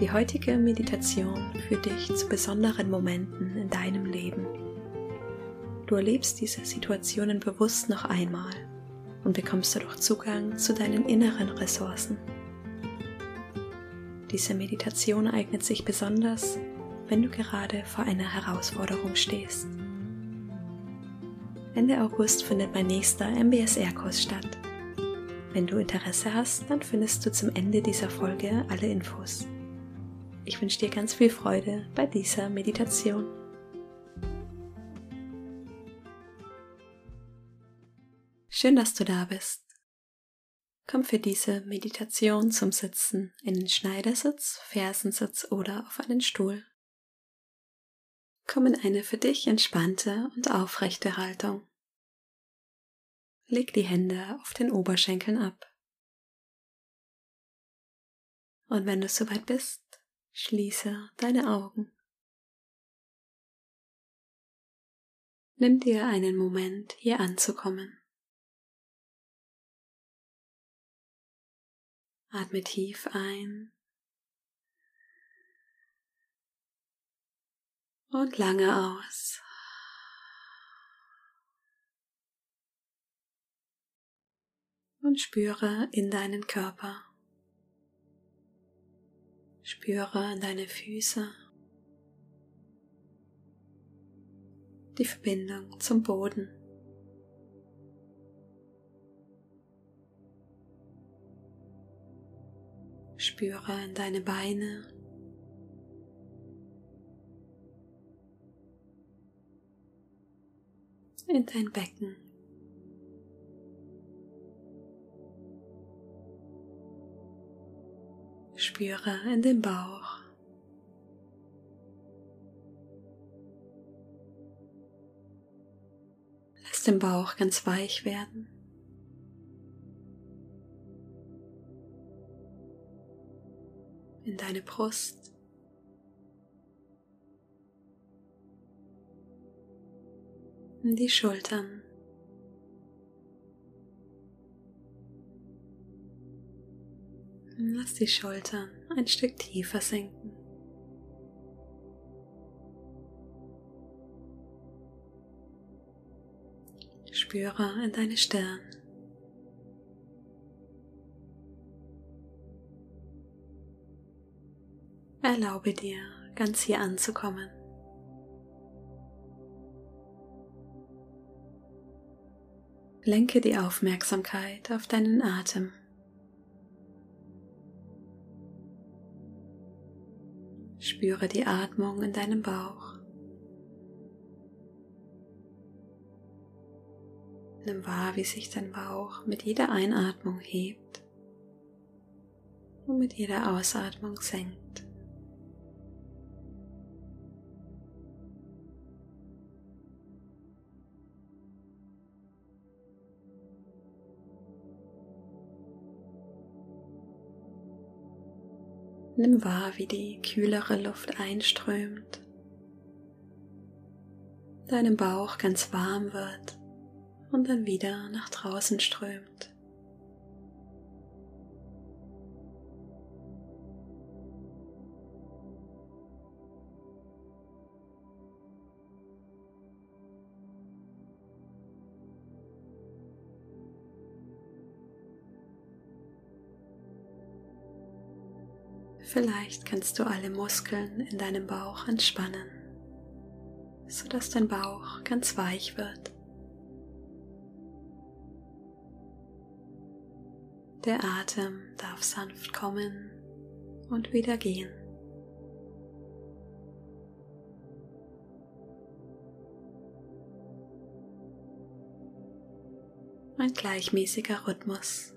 Die heutige Meditation führt dich zu besonderen Momenten in deinem Leben. Du erlebst diese Situationen bewusst noch einmal und bekommst dadurch Zugang zu deinen inneren Ressourcen. Diese Meditation eignet sich besonders, wenn du gerade vor einer Herausforderung stehst. Ende August findet mein nächster MBSR-Kurs statt. Wenn du Interesse hast, dann findest du zum Ende dieser Folge alle Infos. Ich wünsche dir ganz viel Freude bei dieser Meditation. Schön, dass du da bist. Komm für diese Meditation zum Sitzen in den Schneidersitz, Fersensitz oder auf einen Stuhl. Komm in eine für dich entspannte und aufrechte Haltung. Leg die Hände auf den Oberschenkeln ab. Und wenn du soweit bist, Schließe deine Augen. Nimm dir einen Moment, hier anzukommen. Atme tief ein und lange aus. Und spüre in deinen Körper. Spüre deine Füße, die Verbindung zum Boden. Spüre in deine Beine. In dein Becken. Spüre in den Bauch. Lass den Bauch ganz weich werden. In deine Brust. In die Schultern. Lass die Schultern ein Stück tiefer sinken. Spüre in deine Stirn. Erlaube dir, ganz hier anzukommen. Lenke die Aufmerksamkeit auf deinen Atem. Spüre die Atmung in deinem Bauch. Nimm wahr, wie sich dein Bauch mit jeder Einatmung hebt und mit jeder Ausatmung senkt. Nimm wahr, wie die kühlere Luft einströmt, deinem Bauch ganz warm wird und dann wieder nach draußen strömt. Vielleicht kannst du alle Muskeln in deinem Bauch entspannen, sodass dein Bauch ganz weich wird. Der Atem darf sanft kommen und wieder gehen. Ein gleichmäßiger Rhythmus.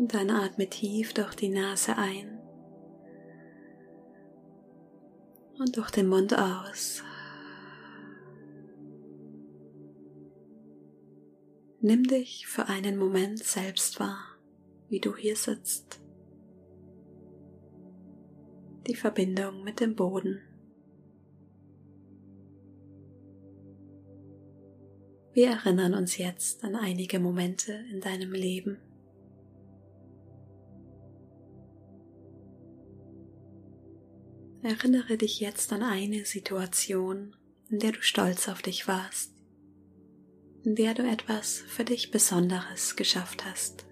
Und dann atme tief durch die Nase ein und durch den Mund aus. Nimm dich für einen Moment selbst wahr, wie du hier sitzt. Die Verbindung mit dem Boden. Wir erinnern uns jetzt an einige Momente in deinem Leben. Erinnere dich jetzt an eine Situation, in der du stolz auf dich warst, in der du etwas für dich Besonderes geschafft hast.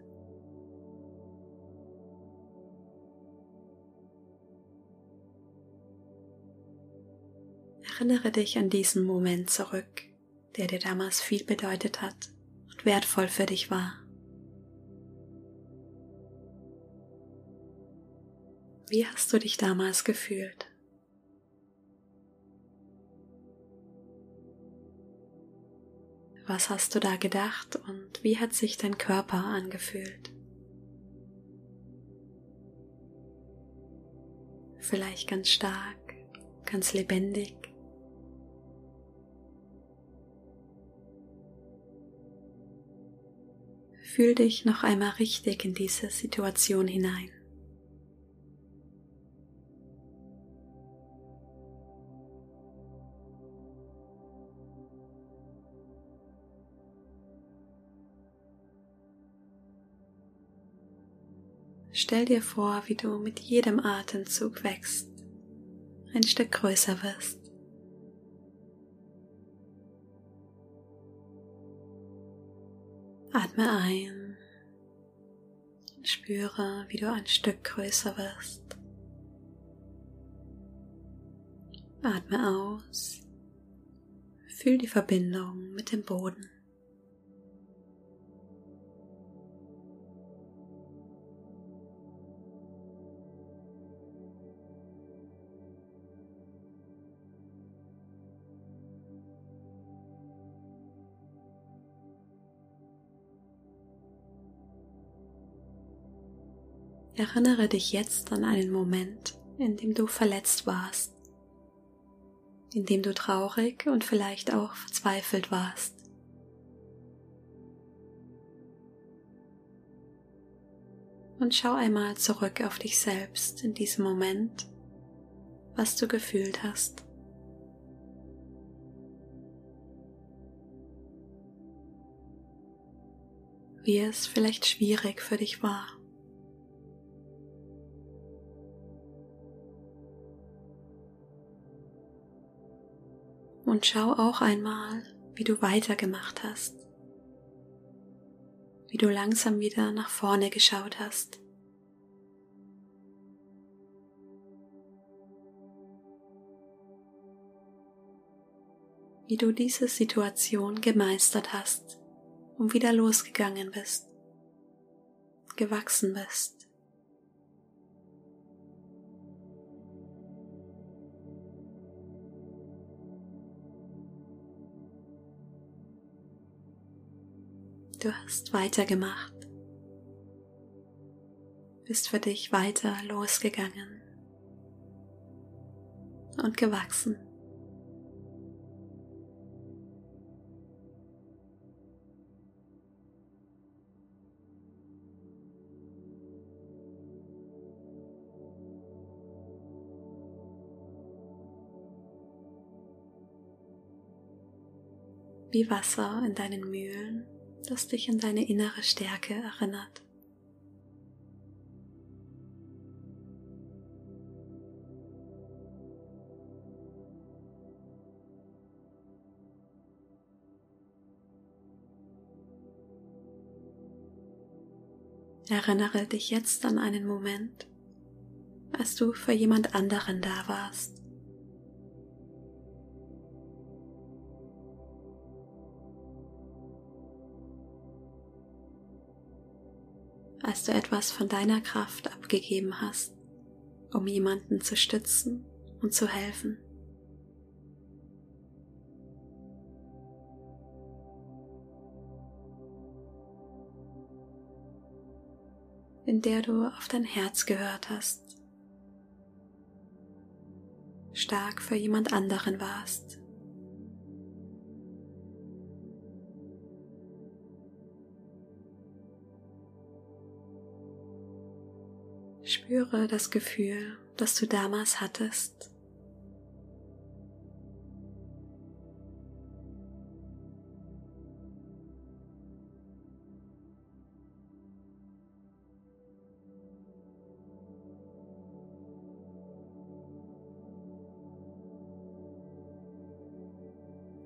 Erinnere dich an diesen Moment zurück, der dir damals viel bedeutet hat und wertvoll für dich war. Wie hast du dich damals gefühlt? Was hast du da gedacht und wie hat sich dein Körper angefühlt? Vielleicht ganz stark, ganz lebendig. Fühl dich noch einmal richtig in diese Situation hinein. Stell dir vor, wie du mit jedem Atemzug wächst, ein Stück größer wirst. Atme ein spüre, wie du ein Stück größer wirst. Atme aus, fühl die Verbindung mit dem Boden. Erinnere dich jetzt an einen Moment, in dem du verletzt warst, in dem du traurig und vielleicht auch verzweifelt warst. Und schau einmal zurück auf dich selbst in diesem Moment, was du gefühlt hast. Wie es vielleicht schwierig für dich war. Und schau auch einmal, wie du weitergemacht hast, wie du langsam wieder nach vorne geschaut hast. Wie du diese Situation gemeistert hast und wieder losgegangen bist, gewachsen bist. Du hast weitergemacht, bist für dich weiter losgegangen. Und gewachsen. Wie Wasser in deinen Mühlen das dich an deine innere Stärke erinnert. Erinnere dich jetzt an einen Moment, als du für jemand anderen da warst. Als du etwas von deiner Kraft abgegeben hast, um jemanden zu stützen und zu helfen. in der du auf dein Herz gehört hast, stark für jemand anderen warst. Spüre das Gefühl, das du damals hattest.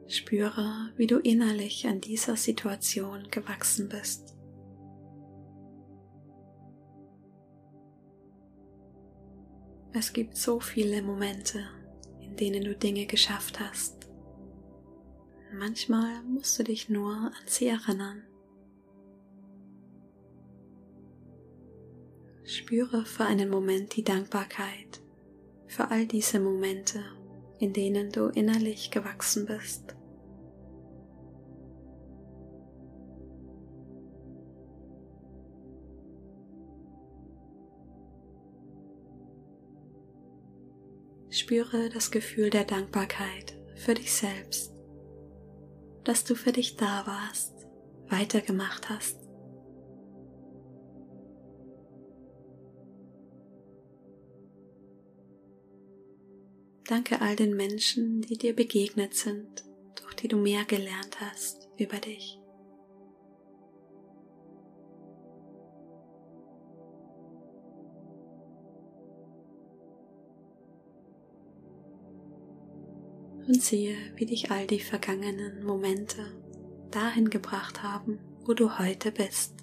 Spüre, wie du innerlich an dieser Situation gewachsen bist. Es gibt so viele Momente, in denen du Dinge geschafft hast. Manchmal musst du dich nur an sie erinnern. Spüre für einen Moment die Dankbarkeit für all diese Momente, in denen du innerlich gewachsen bist. Spüre das Gefühl der Dankbarkeit für dich selbst, dass du für dich da warst, weitergemacht hast. Danke all den Menschen, die dir begegnet sind, durch die du mehr gelernt hast über dich. Und sehe, wie dich all die vergangenen Momente dahin gebracht haben, wo du heute bist.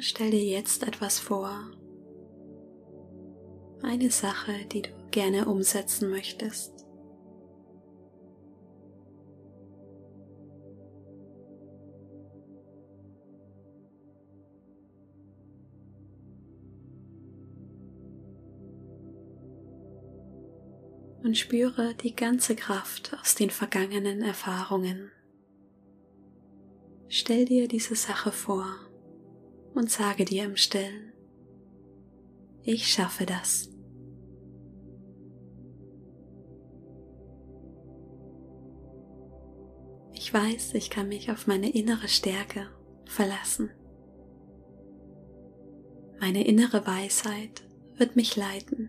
Stell dir jetzt etwas vor, eine Sache, die du gerne umsetzen möchtest. Und spüre die ganze Kraft aus den vergangenen Erfahrungen. Stell dir diese Sache vor und sage dir im Stillen, ich schaffe das. Ich weiß, ich kann mich auf meine innere Stärke verlassen. Meine innere Weisheit wird mich leiten.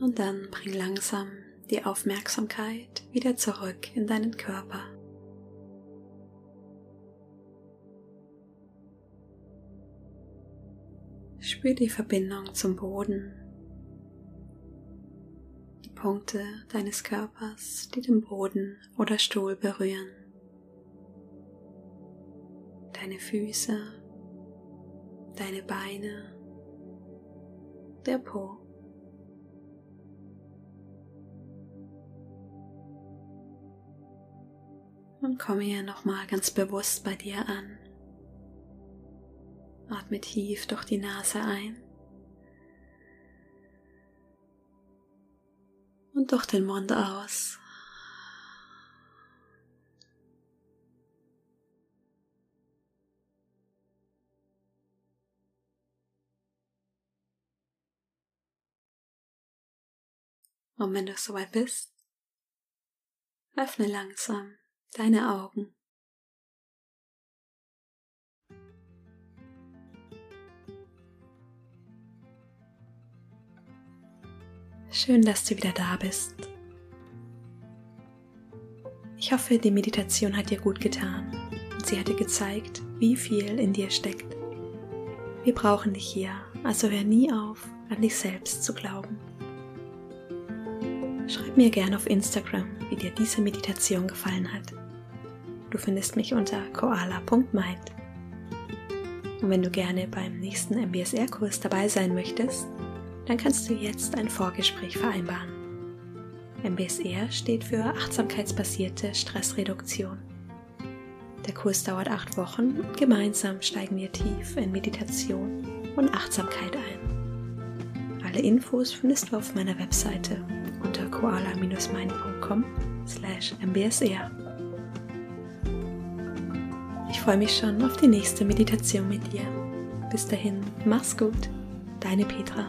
Und dann bring langsam die Aufmerksamkeit wieder zurück in deinen Körper. Spür die Verbindung zum Boden, die Punkte deines Körpers, die den Boden oder Stuhl berühren, deine Füße, deine Beine, der Po. Und komme hier nochmal ganz bewusst bei dir an. Atme tief durch die Nase ein und durch den Mund aus. Und wenn du soweit bist, öffne langsam deine Augen. Schön, dass du wieder da bist. Ich hoffe, die Meditation hat dir gut getan und sie hat dir gezeigt, wie viel in dir steckt. Wir brauchen dich hier, also hör nie auf, an dich selbst zu glauben. Schreib mir gerne auf Instagram, wie dir diese Meditation gefallen hat. Du findest mich unter koala.mind. Und wenn du gerne beim nächsten MBSR-Kurs dabei sein möchtest, dann kannst du jetzt ein Vorgespräch vereinbaren. MBSR steht für achtsamkeitsbasierte Stressreduktion. Der Kurs dauert acht Wochen und gemeinsam steigen wir tief in Meditation und Achtsamkeit ein. Alle Infos findest du auf meiner Webseite unter koala-mind.com slash mbsr. Ich freue mich schon auf die nächste Meditation mit dir. Bis dahin, mach's gut, deine Petra.